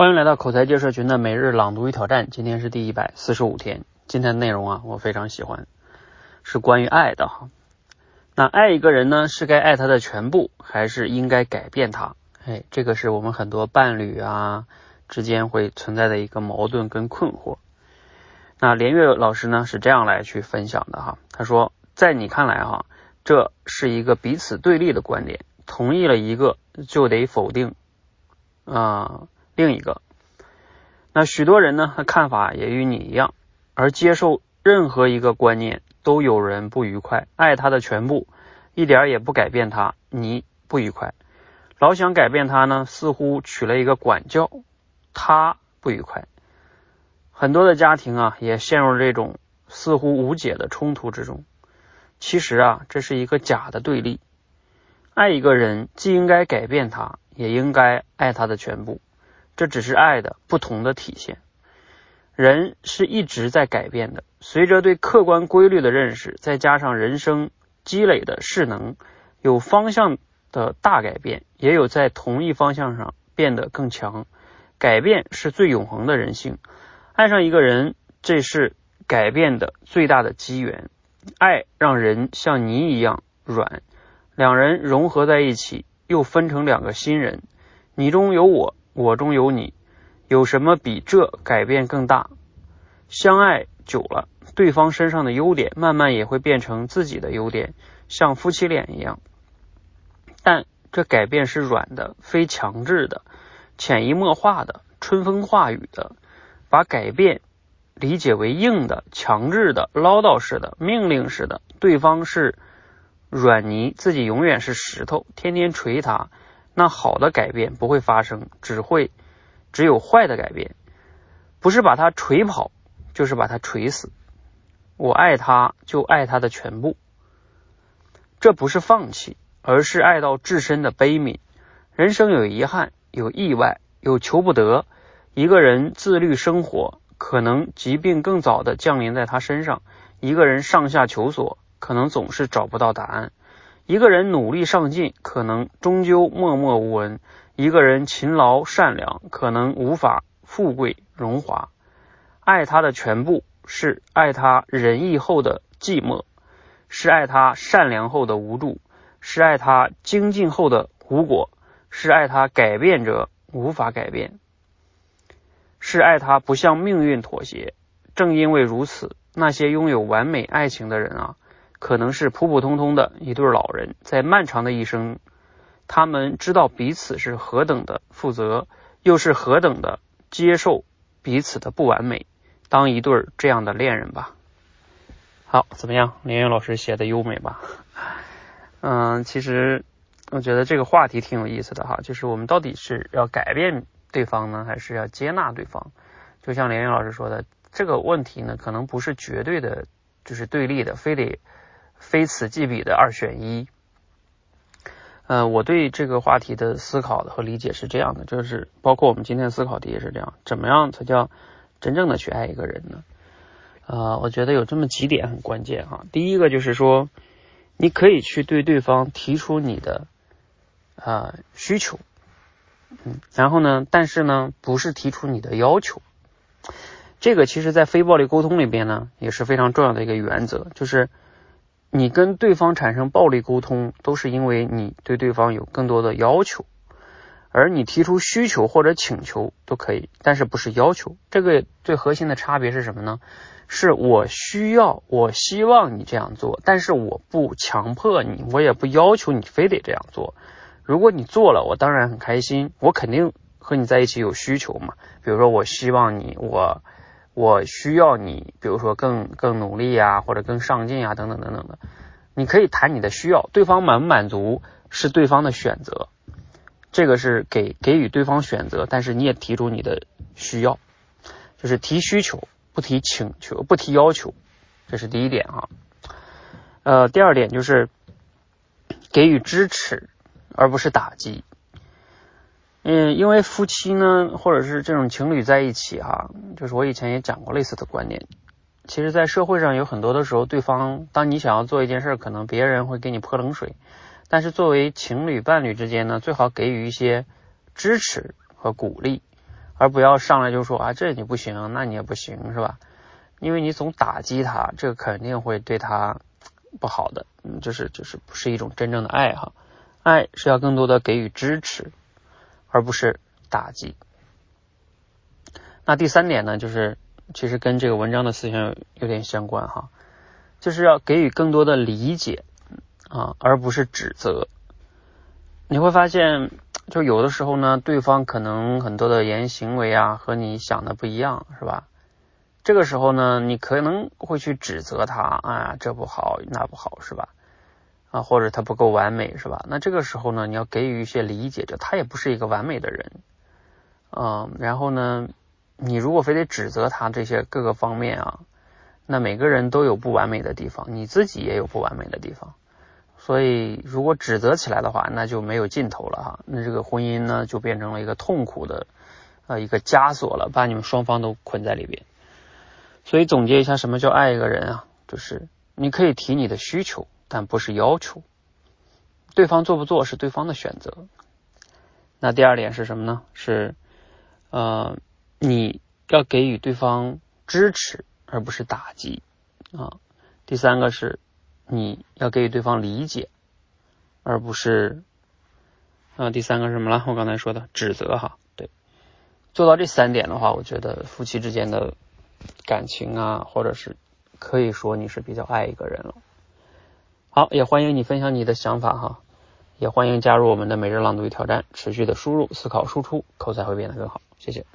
欢迎来到口才界社群的每日朗读与挑战，今天是第一百四十五天。今天的内容啊，我非常喜欢，是关于爱的哈。那爱一个人呢，是该爱他的全部，还是应该改变他？哎，这个是我们很多伴侣啊之间会存在的一个矛盾跟困惑。那连岳老师呢是这样来去分享的哈，他说，在你看来哈，这是一个彼此对立的观点，同意了一个就得否定啊。另一个，那许多人呢，他看法也与你一样，而接受任何一个观念都有人不愉快，爱他的全部，一点也不改变他，你不愉快，老想改变他呢，似乎取了一个管教，他不愉快。很多的家庭啊，也陷入这种似乎无解的冲突之中。其实啊，这是一个假的对立。爱一个人，既应该改变他，也应该爱他的全部。这只是爱的不同的体现。人是一直在改变的，随着对客观规律的认识，再加上人生积累的势能，有方向的大改变，也有在同一方向上变得更强。改变是最永恒的人性。爱上一个人，这是改变的最大的机缘。爱让人像泥一样软，两人融合在一起，又分成两个新人。你中有我。我中有你，有什么比这改变更大？相爱久了，对方身上的优点慢慢也会变成自己的优点，像夫妻脸一样。但这改变是软的，非强制的，潜移默化的，春风化雨的。把改变理解为硬的、强制的、唠叨式的、命令式的，对方是软泥，自己永远是石头，天天捶他。那好的改变不会发生，只会只有坏的改变，不是把他锤跑，就是把他锤死。我爱他，就爱他的全部。这不是放弃，而是爱到至深的悲悯。人生有遗憾，有意外，有求不得。一个人自律生活，可能疾病更早的降临在他身上；一个人上下求索，可能总是找不到答案。一个人努力上进，可能终究默默无闻；一个人勤劳善良，可能无法富贵荣华。爱他的全部，是爱他仁义后的寂寞，是爱他善良后的无助，是爱他精进后的无果，是爱他改变者无法改变，是爱他不向命运妥协。正因为如此，那些拥有完美爱情的人啊。可能是普普通通的一对老人，在漫长的一生，他们知道彼此是何等的负责，又是何等的接受彼此的不完美，当一对这样的恋人吧。好，怎么样？连云老师写的优美吧？嗯，其实我觉得这个话题挺有意思的哈，就是我们到底是要改变对方呢，还是要接纳对方？就像连云老师说的，这个问题呢，可能不是绝对的，就是对立的，非得。非此即彼的二选一。呃，我对这个话题的思考和理解是这样的，就是包括我们今天思考题也是这样：怎么样才叫真正的去爱一个人呢？呃，我觉得有这么几点很关键哈。第一个就是说，你可以去对对方提出你的啊需求，嗯，然后呢，但是呢，不是提出你的要求。这个其实在非暴力沟通里边呢，也是非常重要的一个原则，就是。你跟对方产生暴力沟通，都是因为你对对方有更多的要求，而你提出需求或者请求都可以，但是不是要求。这个最核心的差别是什么呢？是我需要，我希望你这样做，但是我不强迫你，我也不要求你非得这样做。如果你做了，我当然很开心，我肯定和你在一起有需求嘛。比如说，我希望你，我。我需要你，比如说更更努力啊，或者更上进啊，等等等等的。你可以谈你的需要，对方满不满足是对方的选择，这个是给给予对方选择，但是你也提出你的需要，就是提需求，不提请求，不提要求，这是第一点哈。呃，第二点就是给予支持，而不是打击。嗯，因为夫妻呢，或者是这种情侣在一起哈，就是我以前也讲过类似的观点。其实，在社会上有很多的时候，对方当你想要做一件事，可能别人会给你泼冷水。但是，作为情侣伴侣之间呢，最好给予一些支持和鼓励，而不要上来就说啊这你不行，那你也不行，是吧？因为你总打击他，这个肯定会对他不好的，嗯，就是就是不是一种真正的爱哈。爱是要更多的给予支持，而不是打击。那第三点呢，就是其实跟这个文章的思想有点相关哈，就是要给予更多的理解啊，而不是指责。你会发现，就有的时候呢，对方可能很多的言行为啊和你想的不一样，是吧？这个时候呢，你可能会去指责他啊，这不好，那不好，是吧？啊，或者他不够完美，是吧？那这个时候呢，你要给予一些理解，就他也不是一个完美的人，嗯，然后呢，你如果非得指责他这些各个方面啊，那每个人都有不完美的地方，你自己也有不完美的地方，所以如果指责起来的话，那就没有尽头了哈，那这个婚姻呢就变成了一个痛苦的呃一个枷锁了，把你们双方都捆在里边。所以总结一下，什么叫爱一个人啊？就是你可以提你的需求。但不是要求，对方做不做是对方的选择。那第二点是什么呢？是呃，你要给予对方支持，而不是打击啊。第三个是你要给予对方理解，而不是啊。第三个是什么了？我刚才说的指责哈。对，做到这三点的话，我觉得夫妻之间的感情啊，或者是可以说你是比较爱一个人了。好，也欢迎你分享你的想法哈，也欢迎加入我们的每日朗读与挑战，持续的输入、思考、输出，口才会变得更好。谢谢。